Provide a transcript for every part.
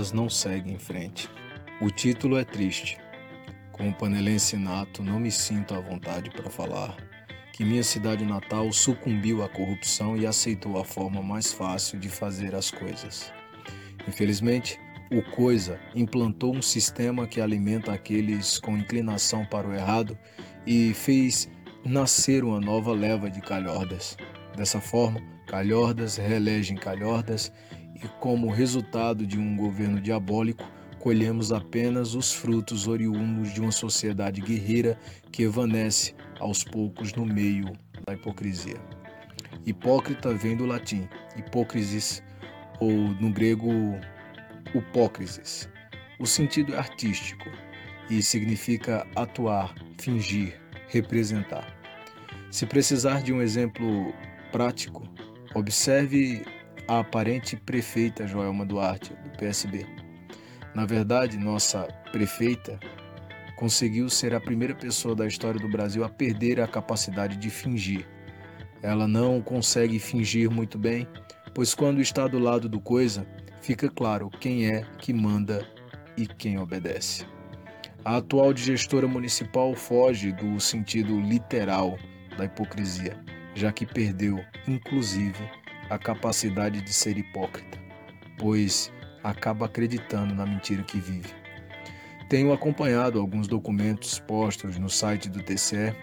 elas não seguem em frente. O título é triste. Como panelense nato, não me sinto à vontade para falar que minha cidade natal sucumbiu à corrupção e aceitou a forma mais fácil de fazer as coisas. Infelizmente, o Coisa implantou um sistema que alimenta aqueles com inclinação para o errado e fez nascer uma nova leva de calhordas. Dessa forma, calhordas reelegem calhordas e, como resultado de um governo diabólico, colhemos apenas os frutos oriundos de uma sociedade guerreira que evanece aos poucos no meio da hipocrisia. Hipócrita vem do latim hipocrisis, ou no grego upócrisis. O sentido é artístico e significa atuar, fingir, representar. Se precisar de um exemplo prático, observe a aparente prefeita Joelma Duarte, do PSB. Na verdade, nossa prefeita conseguiu ser a primeira pessoa da história do Brasil a perder a capacidade de fingir. Ela não consegue fingir muito bem, pois quando está do lado do coisa, fica claro quem é que manda e quem obedece. A atual gestora municipal foge do sentido literal da hipocrisia, já que perdeu, inclusive, a capacidade de ser hipócrita, pois acaba acreditando na mentira que vive. Tenho acompanhado alguns documentos postos no site do TCE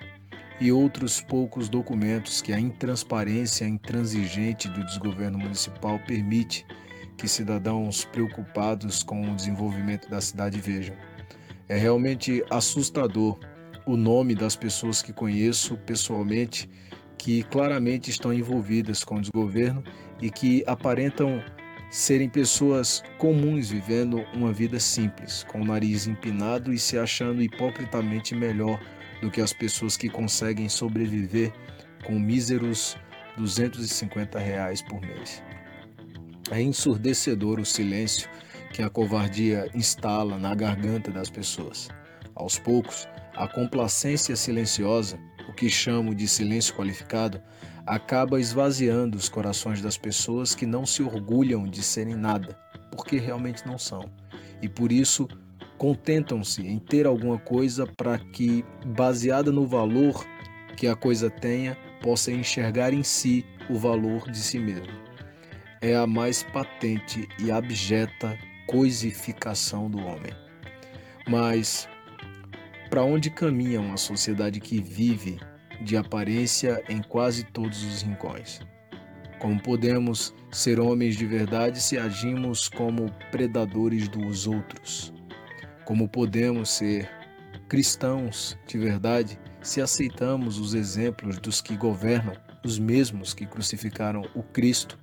e outros poucos documentos que a intransparência intransigente do desgoverno municipal permite que cidadãos preocupados com o desenvolvimento da cidade vejam. É realmente assustador o nome das pessoas que conheço pessoalmente que claramente estão envolvidas com o desgoverno e que aparentam serem pessoas comuns vivendo uma vida simples, com o nariz empinado e se achando hipocritamente melhor do que as pessoas que conseguem sobreviver com míseros 250 reais por mês. É ensurdecedor o silêncio que a covardia instala na garganta das pessoas. Aos poucos, a complacência silenciosa, o que chamo de silêncio qualificado, acaba esvaziando os corações das pessoas que não se orgulham de serem nada, porque realmente não são. E por isso contentam-se em ter alguma coisa para que, baseada no valor que a coisa tenha, possa enxergar em si o valor de si mesmo é a mais patente e abjeta coisificação do homem. Mas para onde caminha uma sociedade que vive de aparência em quase todos os rincões? Como podemos ser homens de verdade se agimos como predadores dos outros? Como podemos ser cristãos de verdade se aceitamos os exemplos dos que governam, os mesmos que crucificaram o Cristo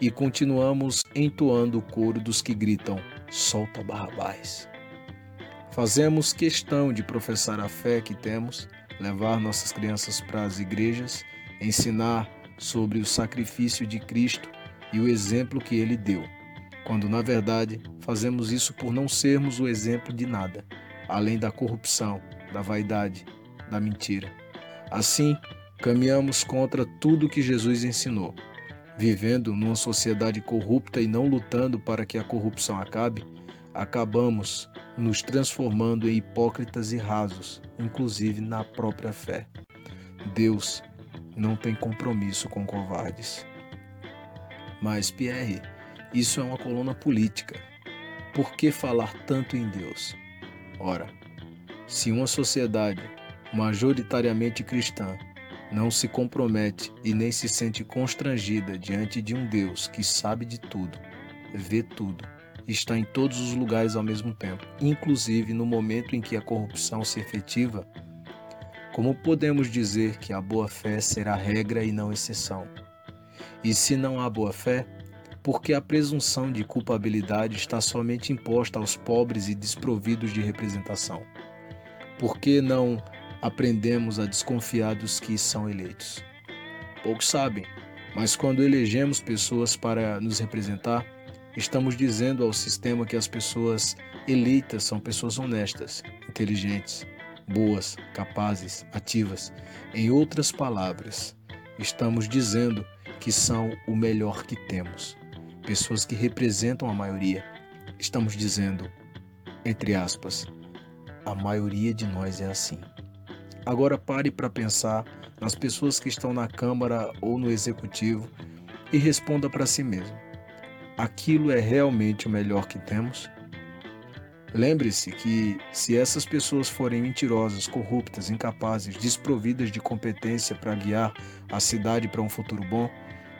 e continuamos entoando o coro dos que gritam: Solta Barrabás. Fazemos questão de professar a fé que temos, levar nossas crianças para as igrejas, ensinar sobre o sacrifício de Cristo e o exemplo que ele deu, quando na verdade fazemos isso por não sermos o exemplo de nada, além da corrupção, da vaidade, da mentira. Assim, caminhamos contra tudo que Jesus ensinou vivendo numa sociedade corrupta e não lutando para que a corrupção acabe, acabamos nos transformando em hipócritas e rasos, inclusive na própria fé. Deus não tem compromisso com covardes. Mas, Pierre, isso é uma coluna política. Por que falar tanto em Deus? Ora, se uma sociedade majoritariamente cristã não se compromete e nem se sente constrangida diante de um Deus que sabe de tudo, vê tudo, está em todos os lugares ao mesmo tempo, inclusive no momento em que a corrupção se efetiva, como podemos dizer que a boa-fé será regra e não exceção? E se não há boa-fé, porque a presunção de culpabilidade está somente imposta aos pobres e desprovidos de representação? Por que não aprendemos a desconfiar dos que são eleitos. Poucos sabem, mas quando elegemos pessoas para nos representar, estamos dizendo ao sistema que as pessoas eleitas são pessoas honestas, inteligentes, boas, capazes, ativas. Em outras palavras, estamos dizendo que são o melhor que temos, pessoas que representam a maioria, estamos dizendo, entre aspas, a maioria de nós é assim. Agora pare para pensar nas pessoas que estão na Câmara ou no Executivo e responda para si mesmo: aquilo é realmente o melhor que temos? Lembre-se que, se essas pessoas forem mentirosas, corruptas, incapazes, desprovidas de competência para guiar a cidade para um futuro bom,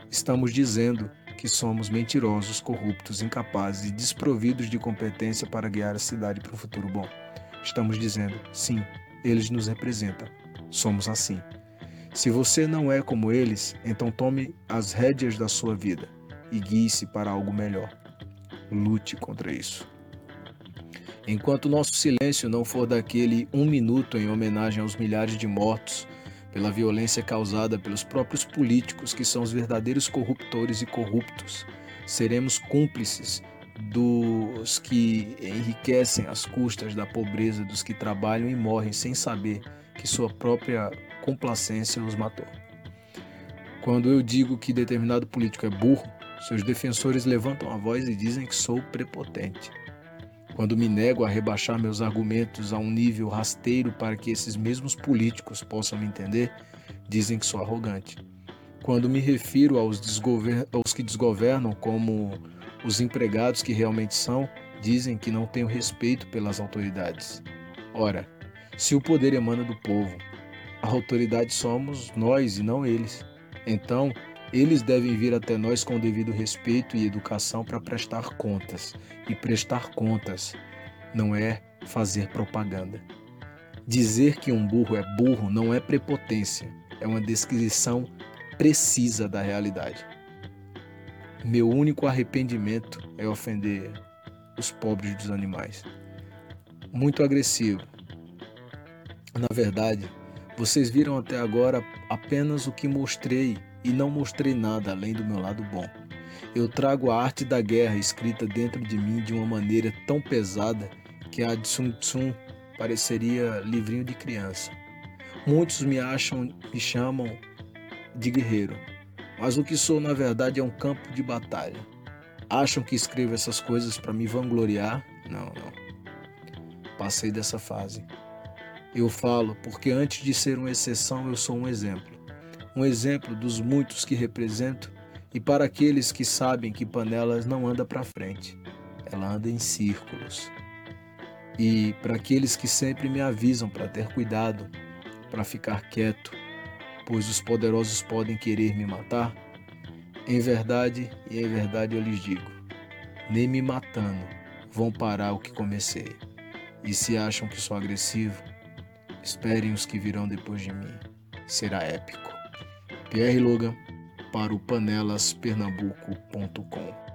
estamos dizendo que somos mentirosos, corruptos, incapazes e desprovidos de competência para guiar a cidade para um futuro bom. Estamos dizendo, sim, eles nos representam. Somos assim. Se você não é como eles, então tome as rédeas da sua vida e guie-se para algo melhor. Lute contra isso. Enquanto nosso silêncio não for daquele um minuto em homenagem aos milhares de mortos pela violência causada pelos próprios políticos que são os verdadeiros corruptores e corruptos, seremos cúmplices dos que enriquecem às custas da pobreza dos que trabalham e morrem sem saber que sua própria complacência os matou. Quando eu digo que determinado político é burro, seus defensores levantam a voz e dizem que sou prepotente. Quando me nego a rebaixar meus argumentos a um nível rasteiro para que esses mesmos políticos possam me entender, dizem que sou arrogante. Quando me refiro aos, aos que desgovernam como os empregados que realmente são, dizem que não tenho respeito pelas autoridades. Ora, se o poder emana do povo, a autoridade somos nós e não eles. Então, eles devem vir até nós com o devido respeito e educação para prestar contas. E prestar contas não é fazer propaganda. Dizer que um burro é burro não é prepotência, é uma descrição precisa da realidade. Meu único arrependimento é ofender os pobres dos animais. Muito agressivo. Na verdade, vocês viram até agora apenas o que mostrei e não mostrei nada além do meu lado bom. Eu trago a arte da guerra escrita dentro de mim de uma maneira tão pesada que a de Sun Tzu pareceria livrinho de criança. Muitos me acham, me chamam de guerreiro, mas o que sou na verdade é um campo de batalha. Acham que escrevo essas coisas para me vangloriar? Não, não. Passei dessa fase. Eu falo porque antes de ser uma exceção, eu sou um exemplo um exemplo dos muitos que represento e para aqueles que sabem que Panelas não anda para frente, ela anda em círculos. E para aqueles que sempre me avisam para ter cuidado, para ficar quieto, pois os poderosos podem querer me matar, em verdade e em verdade eu lhes digo: nem me matando vão parar o que comecei. E se acham que sou agressivo, esperem os que virão depois de mim. Será épico. Pierre Logan para o panelaspernambuco.com.